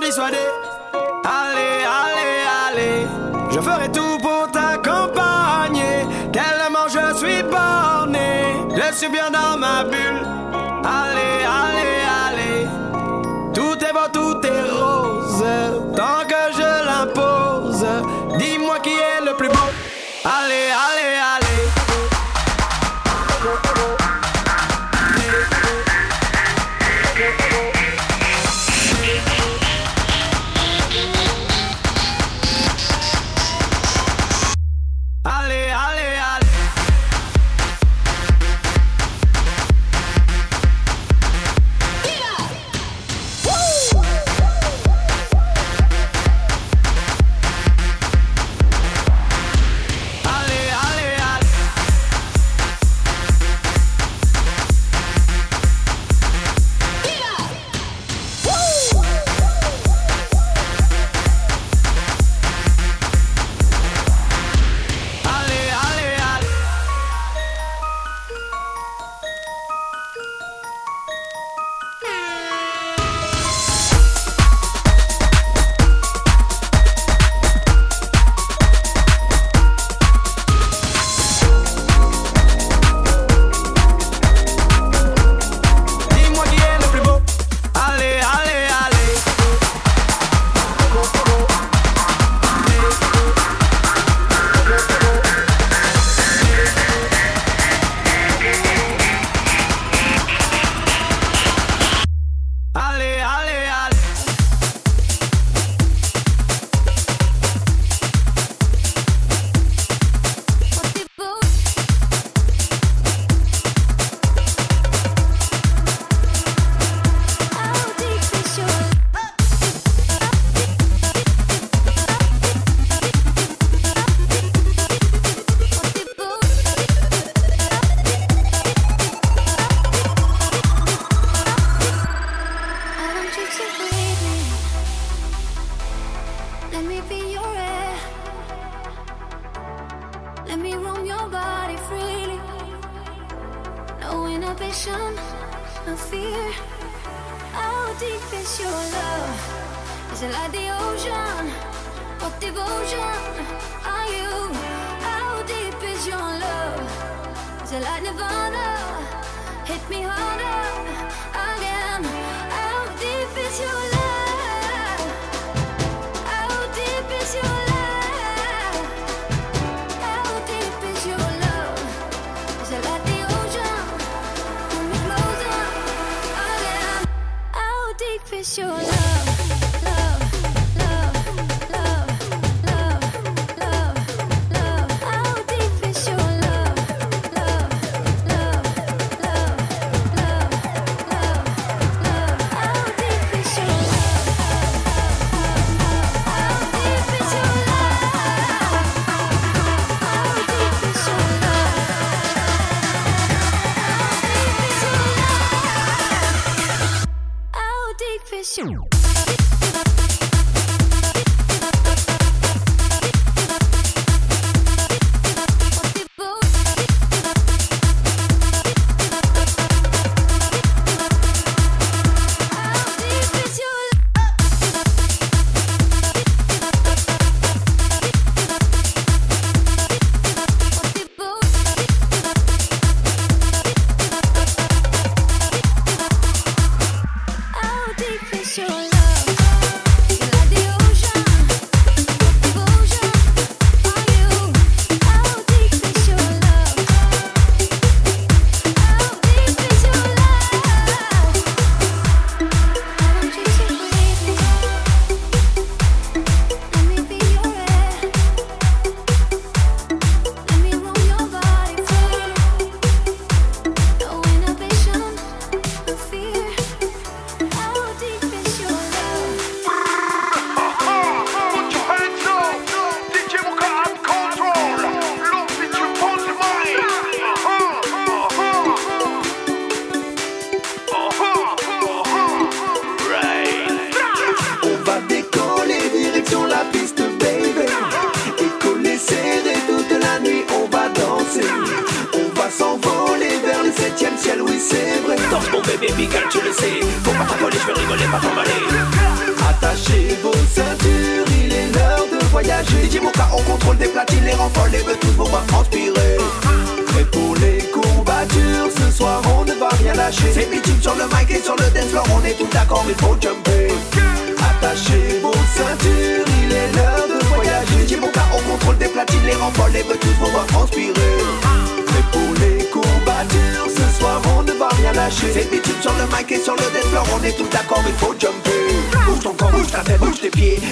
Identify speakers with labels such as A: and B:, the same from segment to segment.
A: this one day.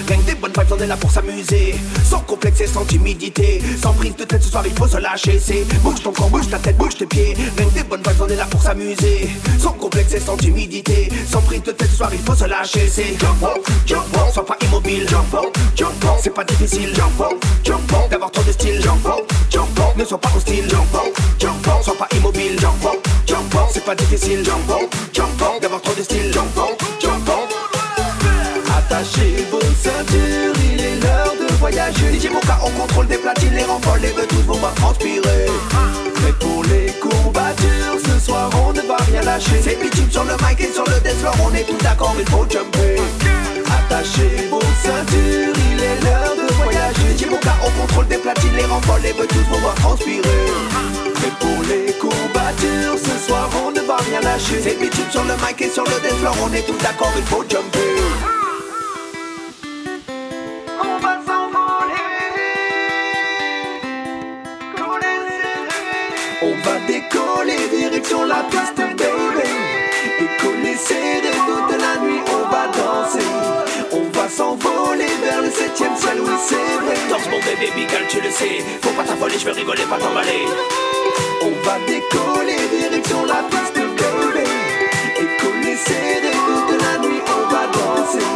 A: Rien
B: que des bonnes vibes, on est là pour s'amuser. Sans complexe et sans timidité. Sans prise de tête ce soir, il faut se lâcher. C'est bouge ton corps, bouge ta tête, bouge tes pieds. Rien que des bonnes vibes, on est là pour s'amuser. Sans complexe et sans timidité. Sans prise de tête ce soir, il faut se lâcher. C'est jump up, jump up, sois pas immobile. Jump up, jump up, c'est pas difficile. Jump up, jump up, d'avoir trop de style. Jump up, jump up, ne sois pas hostile. Jump up, jump up, sois pas immobile. Jump up, jump up, c'est pas difficile. Jump up, jump up, d'avoir trop de style. Jump up, jump up.
A: Attachez vos ceintures, il est l'heure de voyager.
B: DJ Moka, on contrôle des platines, les renforts, les tous vont pas transpirer.
A: Et pour les courbatures, ce soir on ne va rien lâcher.
B: C'est bitume sur le mic et sur le dance floor, on est tout d'accord, il faut jumper.
A: Attachez vos ceintures, il est l'heure de voyager.
B: DJ Moka, on contrôle des platines, les renforts, les tous vont pas transpirer.
A: Et pour les courbatures, ce soir on ne va rien lâcher.
B: C'est bitume sur le mic et sur le dance floor, on est tout d'accord, il faut jumper.
A: Va décoller direction la piste, baby. Et coller serré toute la nuit, on va danser. On va s'envoler vers le septième ciel, oui c'est vrai.
B: Danse mon bébé bigal, tu le sais. Faut pas t'affoler, je vais rigoler, pas t'emballer.
A: On va décoller direction la piste, baby. Et coller serré toute la nuit, on va danser.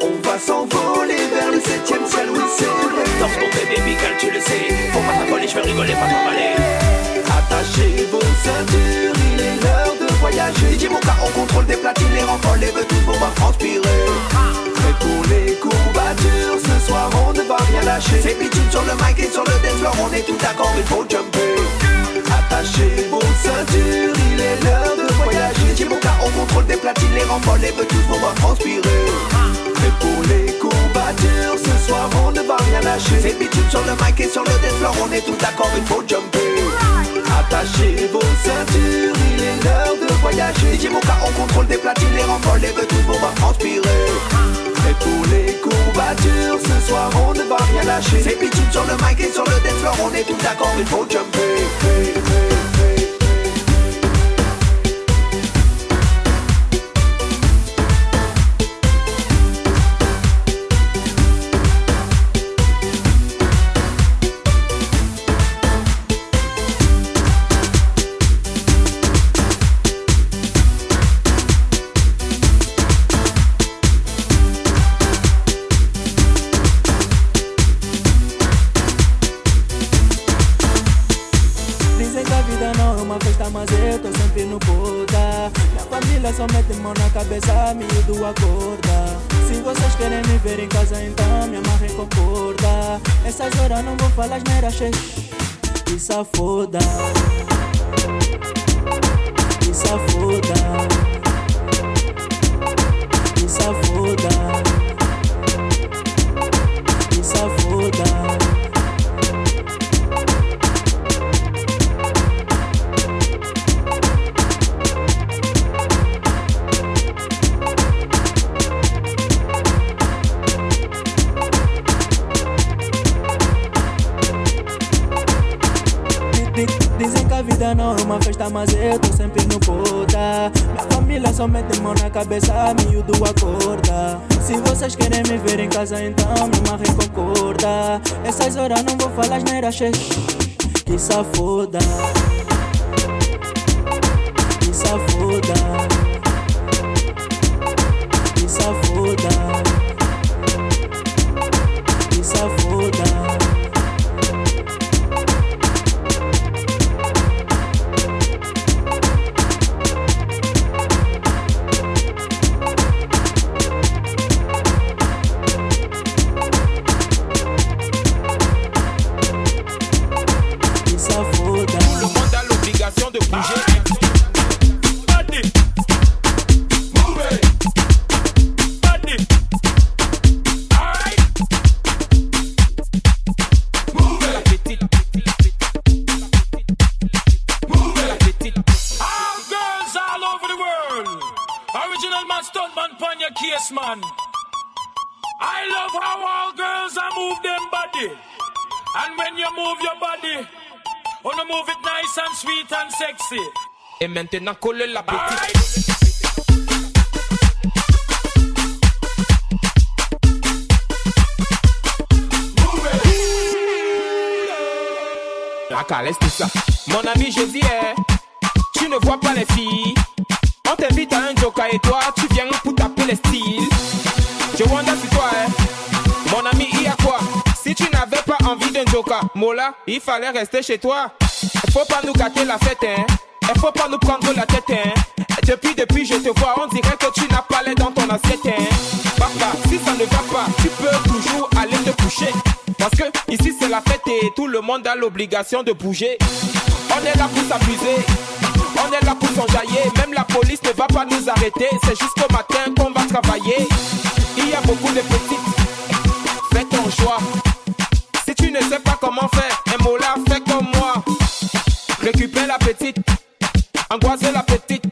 A: On va s'envoler vers le septième ciel, oui c'est vrai.
B: Danse mon bébé bigal, tu le sais. Faut pas t'affoler, je vais rigoler, pas t'emballer.
A: Attachez vos ceintures, il est l'heure de voyager.
B: DJ Moka, on contrôle des platines, les renforts, les tous vont pas transpirer.
A: Et pour les courbatures, ce soir on ne va rien lâcher.
B: C'est bitume sur le mic et sur le dance on est tout d'accord, il faut jumper.
A: Attachez vos ceintures, il est l'heure de voyager.
B: DJ Moka, on contrôle des platines, les renforts, les tous vont pas transpirer.
A: Et pour les courbatures, ce soir on ne va rien lâcher.
B: C'est bitume sur le mic et sur le dance on est tout d'accord, il faut jumper.
A: Attachez vos ceintures, il est l'heure de voyager.
B: DJ Moka, on contrôle des platines, les renforts, les tous vont pas transpirer.
A: Et pour les courbatures, ce soir on ne va rien lâcher.
B: C'est bitume sur le mic et sur le dance on est tout d'accord, il faut jumper.
C: las meraches, que é safoda. Não é uma festa, mas eu tô sempre no boda. Minha família só mete mão na cabeça, miúdo acorda. Se vocês querem me ver em casa, então me amarrem com corda. Essas horas não vou falar asneira, xex. Que safoda.
D: Maintenant colle la petite. Laisse tout ça. Mon ami, je dis, eh, tu ne vois pas les filles. On t'invite à un joker et toi, tu viens pour taper les styles. Je wonder si toi, eh, mon ami, il y a quoi? Si tu n'avais pas envie d'un joker, Mola, il fallait rester chez toi. Faut pas nous gâter la fête, hein. Il faut pas nous prendre la tête, hein. Depuis, depuis, je te vois, on dirait que tu n'as pas l'air dans ton assiette, hein. Papa, si ça ne va pas, tu peux toujours aller te coucher. Parce que ici c'est la fête et tout le monde a l'obligation de bouger. On est là pour s'amuser, on est là pour s'enjailler. Même la police ne va pas nous arrêter, c'est jusqu'au matin qu'on va travailler. Il y a beaucoup de petites, fais ton choix. Si tu ne sais pas comment faire, un mot là, fais comme moi. Récupère la petite, angoisser la petite,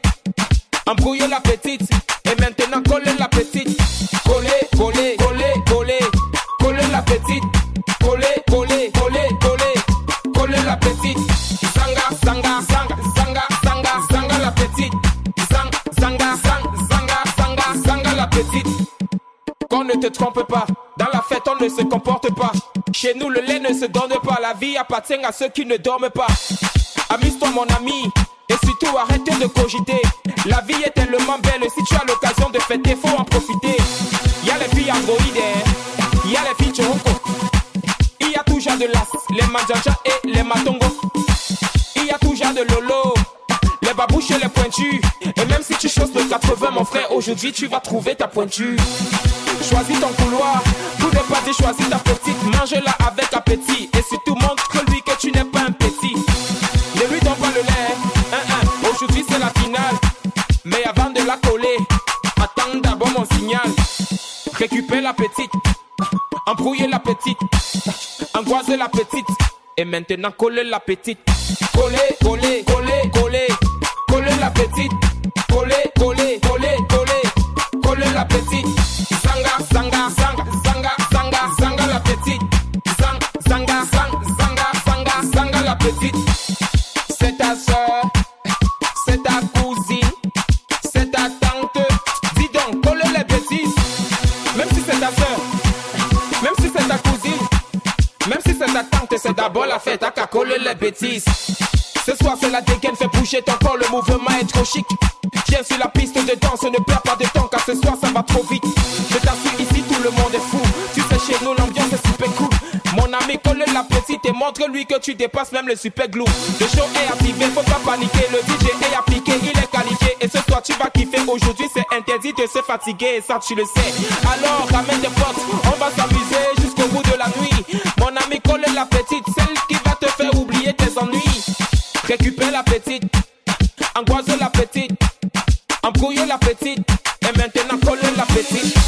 D: embrouiller la petite, et maintenant coller la petite. Coller, coller, coller, coller, coller la petite. Coller, coller, coller, coller, coller la petite. Zanga, zanga, zanga, zanga, zanga, zanga la petite. Zang, zanga, zang, zanga, zanga, zanga la petite. Qu'on ne te trompe pas, dans la fête on ne se comporte pas. Chez nous le lait ne se donne pas, la vie appartient à ceux qui ne dorment pas. Amuse-toi mon ami, et surtout arrête de cogiter. La vie est tellement belle, si tu as l'occasion de fêter, faut en profiter. Y a les filles androïdes, y a les filles choronco. Il y a toujours de l'as, les manjaja et les matongo. Y a toujours de lolo, les babouches et les pointus. Et même si tu choses de 80, mon frère, aujourd'hui tu vas trouver ta pointure. Choisis ton couloir, tout n'est pas dit, choisis ta petite. Mange-la avec appétit. Récupère la petite, embrouiller la petite, angoisser la petite. Et maintenant coller la petite. Coller, coller, coller, coller, coller la petite. Coller, coller, coller, coller, coller la petite. Zanga, zanga, zanga, zanga, zanga, zanga la petite. Zang, zanga, zang, zanga, zanga, zanga la petite. C'est d'abord la fête à qu'à coller les bêtises. Ce soir c'est la dégaine, fais bouger ton corps, le mouvement est trop chic. Viens sur la piste de danse, ne perds pas de temps car ce soir ça va trop vite. Je t'assure ici tout le monde est fou. Tu sais chez nous l'ambiance est super cool. Mon ami colle la petite et montre-lui que tu dépasses même le super glue. Le show est activé, faut pas paniquer. Le DJ est appliqué, il est qualifié. Et ce soir tu vas kiffer. Aujourd'hui c'est interdit de se fatiguer ça tu le sais. Alors ramène tes potes, on va s'amuser jusqu'au bout de la nuit. Colle la petite, celle qui va te faire oublier tes ennuis. Récupère la petite, angoisse la petite, embrouiller la petite, et maintenant coller la petite.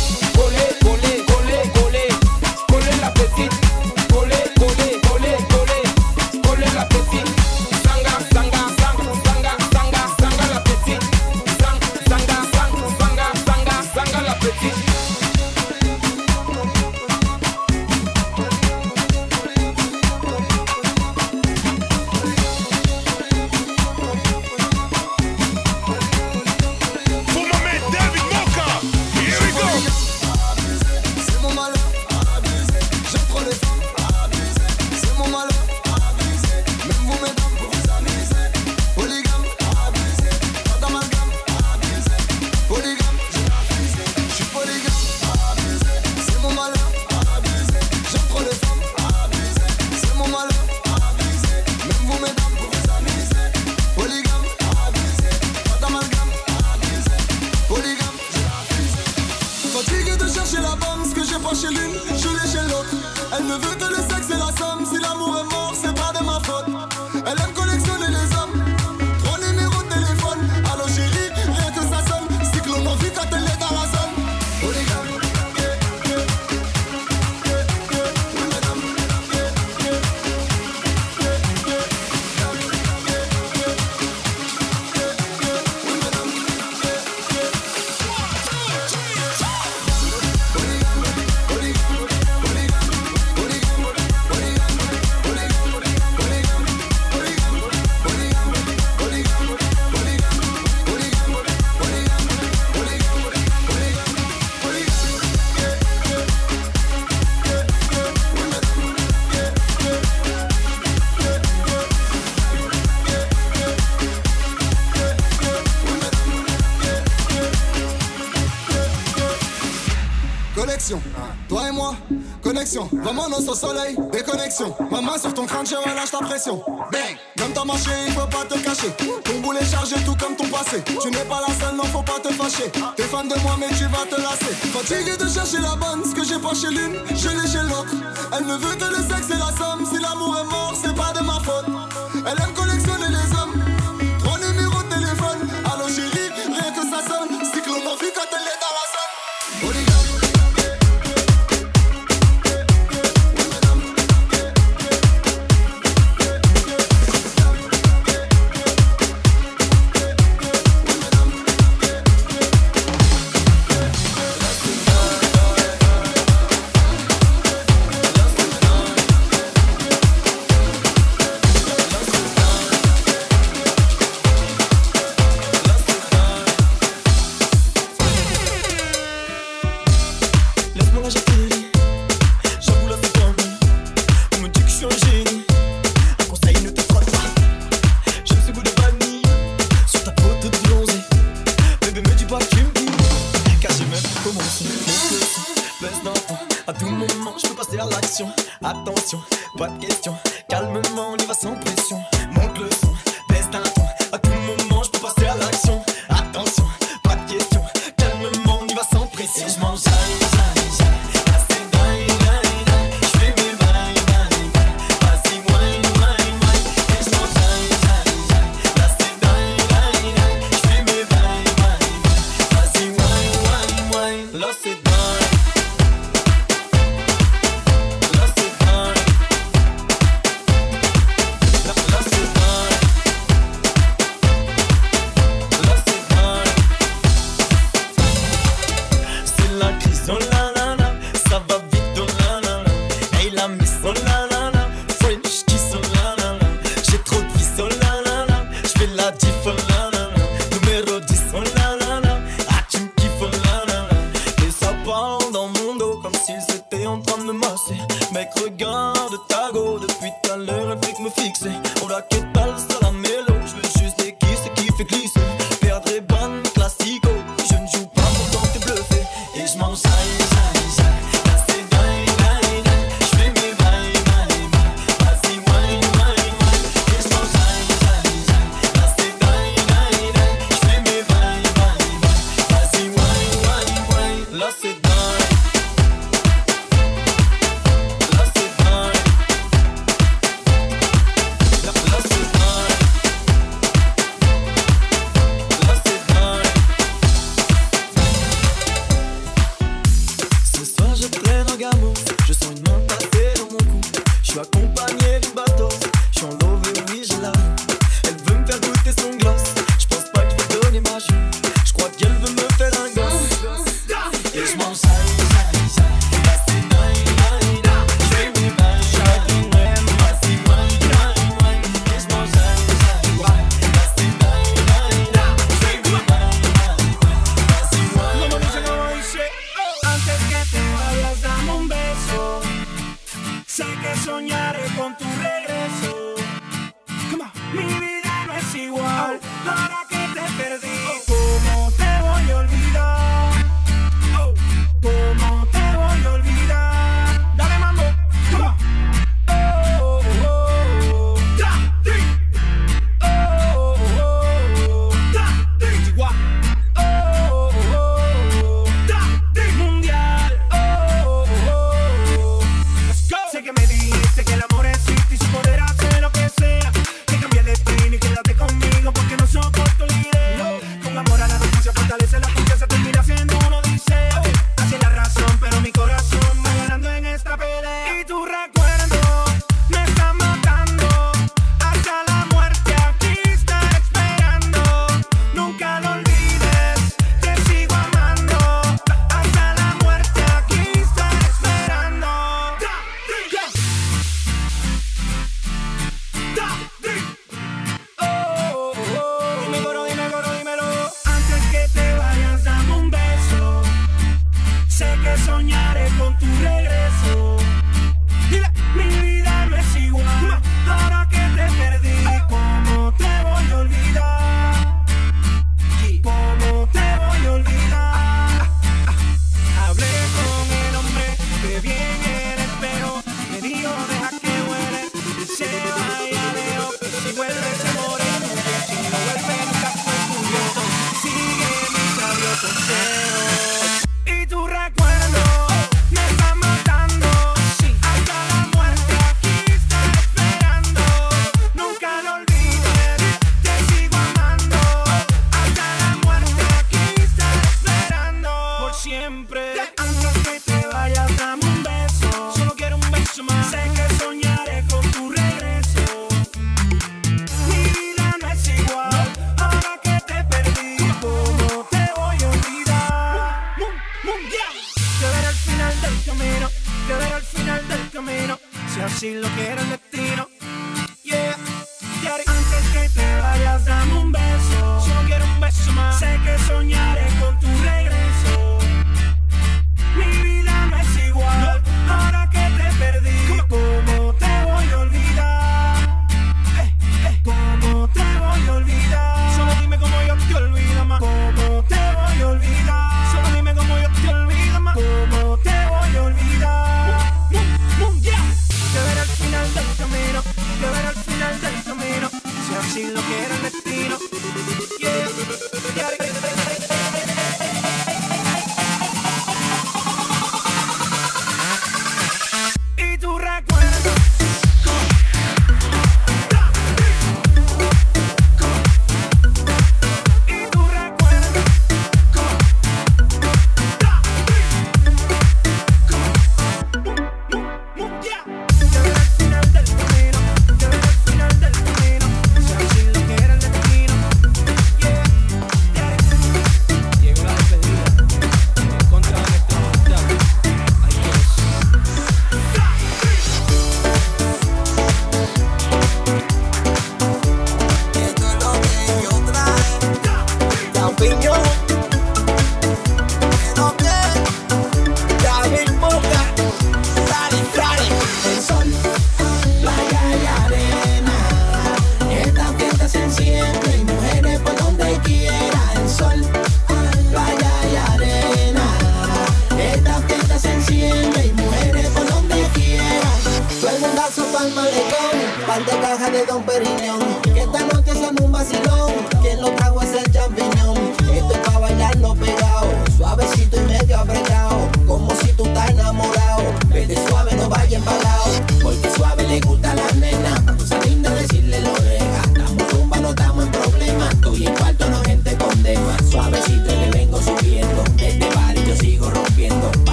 E: Toi et moi, connexion. Maman nos au soleil, déconnexion. Maman sur ton crâne, je relâche ta pression. Bang! Comme ta marché, il faut pas te cacher. Ton boulet chargé, tout comme ton passé. Tu n'es pas la seule, non, faut pas te fâcher. T'es fan de moi, mais tu vas te lasser. Fatigué de chercher la bonne, ce que j'ai pas chez l'une, je l'ai chez l'autre. Elle ne veut que le sexe et la somme. Si l'amour est mort, c'est pas de ma faute. Elle aime collectionner les.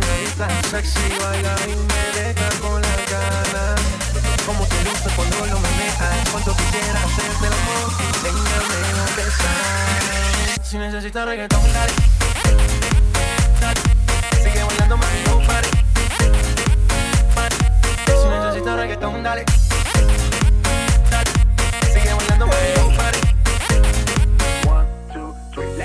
F: señorita sexy baila y me deja con la cara Como te gusta cuando lo manejas Cuando quisiera hacerte el amor Déjame a besar. Si necesitas reggaetón, dale. Sigue bailando, mami, no pare. Si necesitas reggaetón, dale.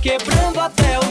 G: quebrando até o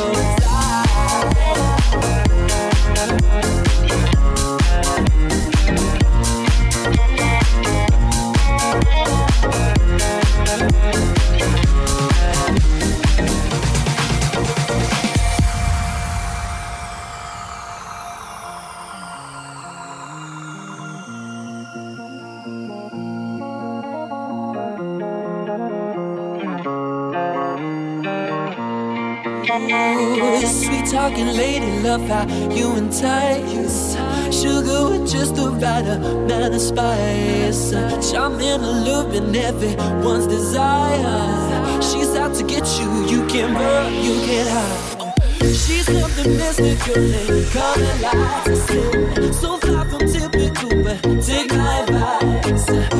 G: circles. of how you entice. Sugar with just the right amount of spice. Charming, looping everyone's desire. She's out to get you, you can't run, you can't hide. She's something mystical and color lights. So far from typical, but take my advice.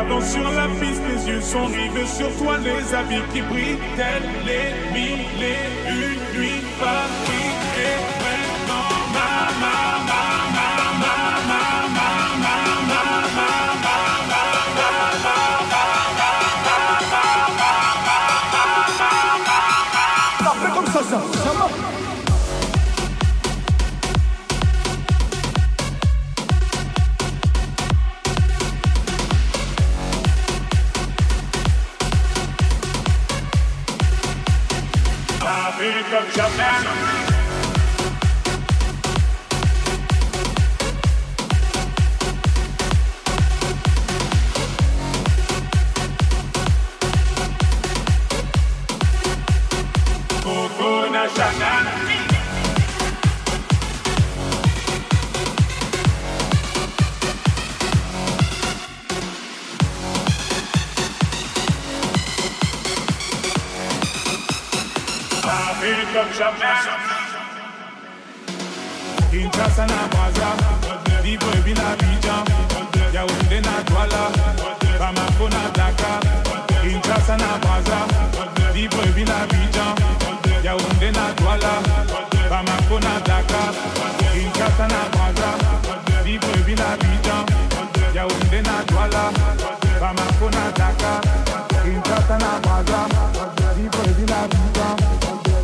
H: avant sur la piste, les yeux sont rivés sur toi, les habits qui brillent, tels les mille et une nuits
I: from Japan.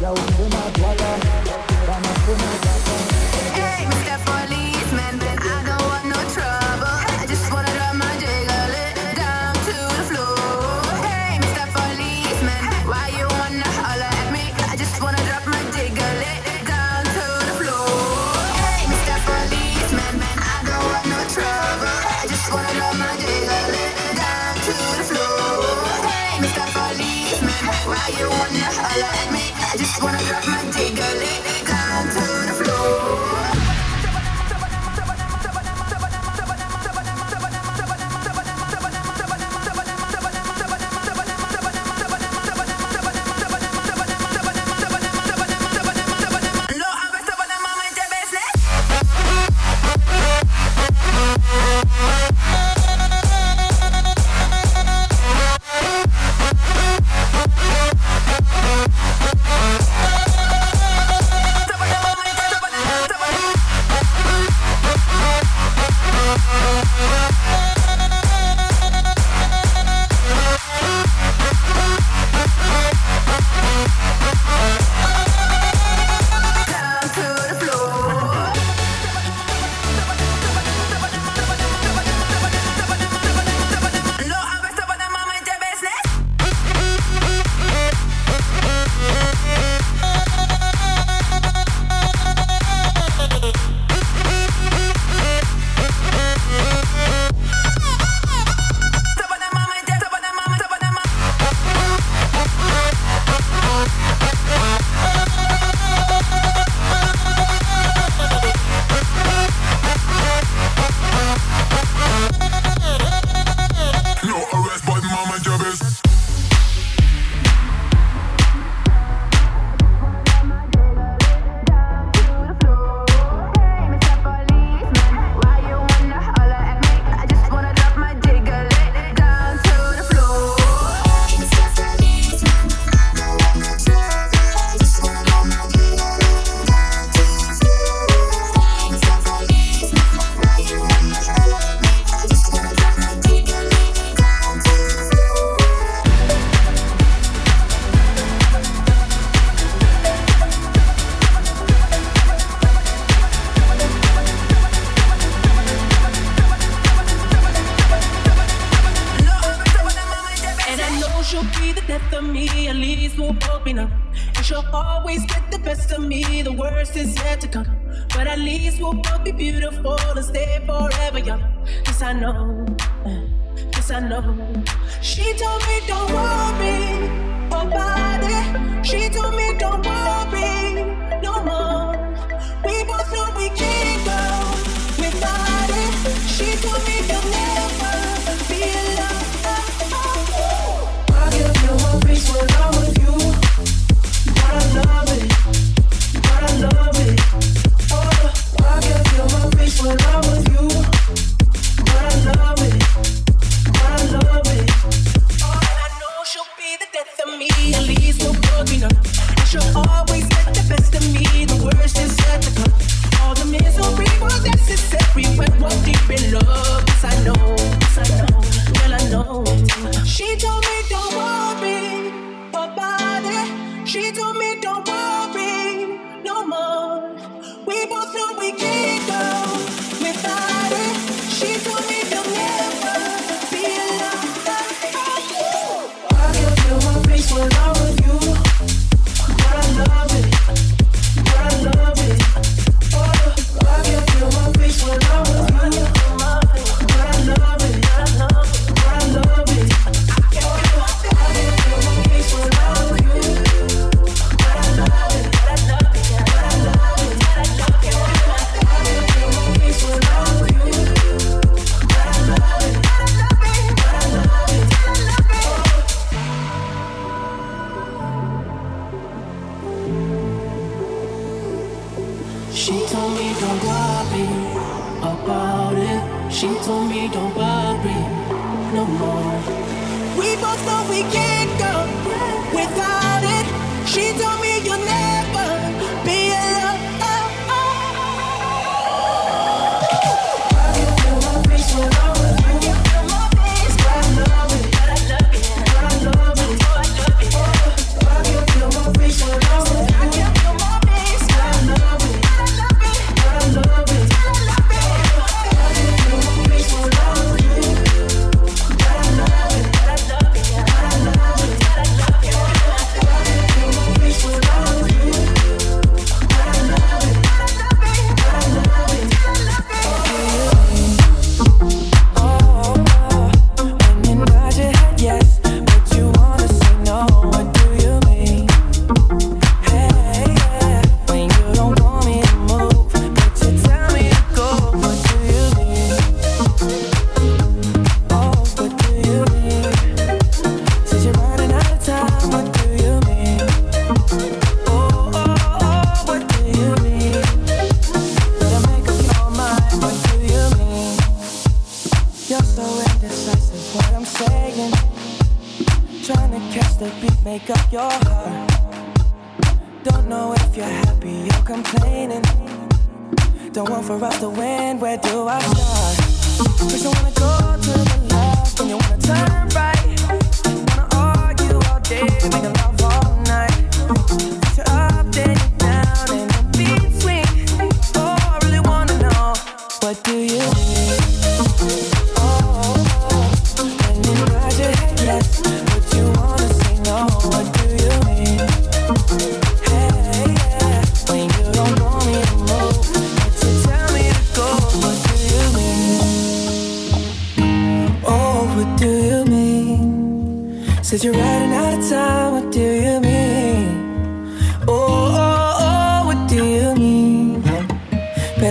I: Joe.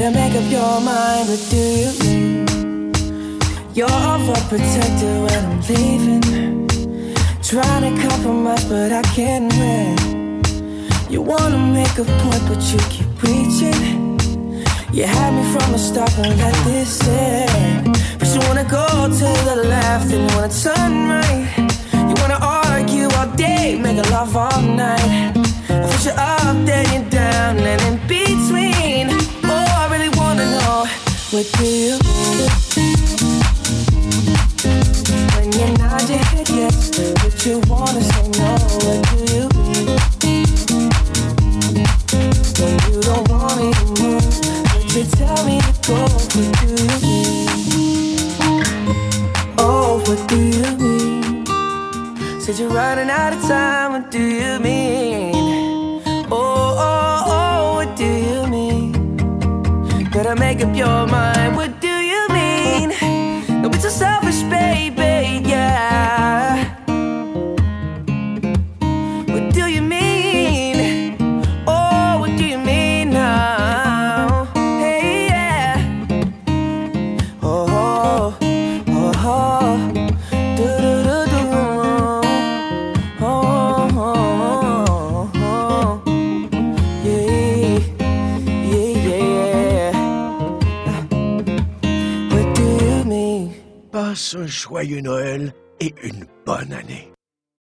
I: to
J: make up your mind, what do you? You're overprotected when I'm leaving. Trying to compromise, but I can't win. You wanna make a point, but you keep preaching. You had me from the start, and let this end. But you wanna go to the left, and you wanna turn right. You wanna argue all day, make love all night. I push you up, then you down, and then would do When you nod your head yes, but you wanna say no, what do you When you don't want me to move, but you tell me to go, what do you mean? Oh, what do you mean? Said you're running out of time, what do you mean?
K: joyeux Noël et une bonne année.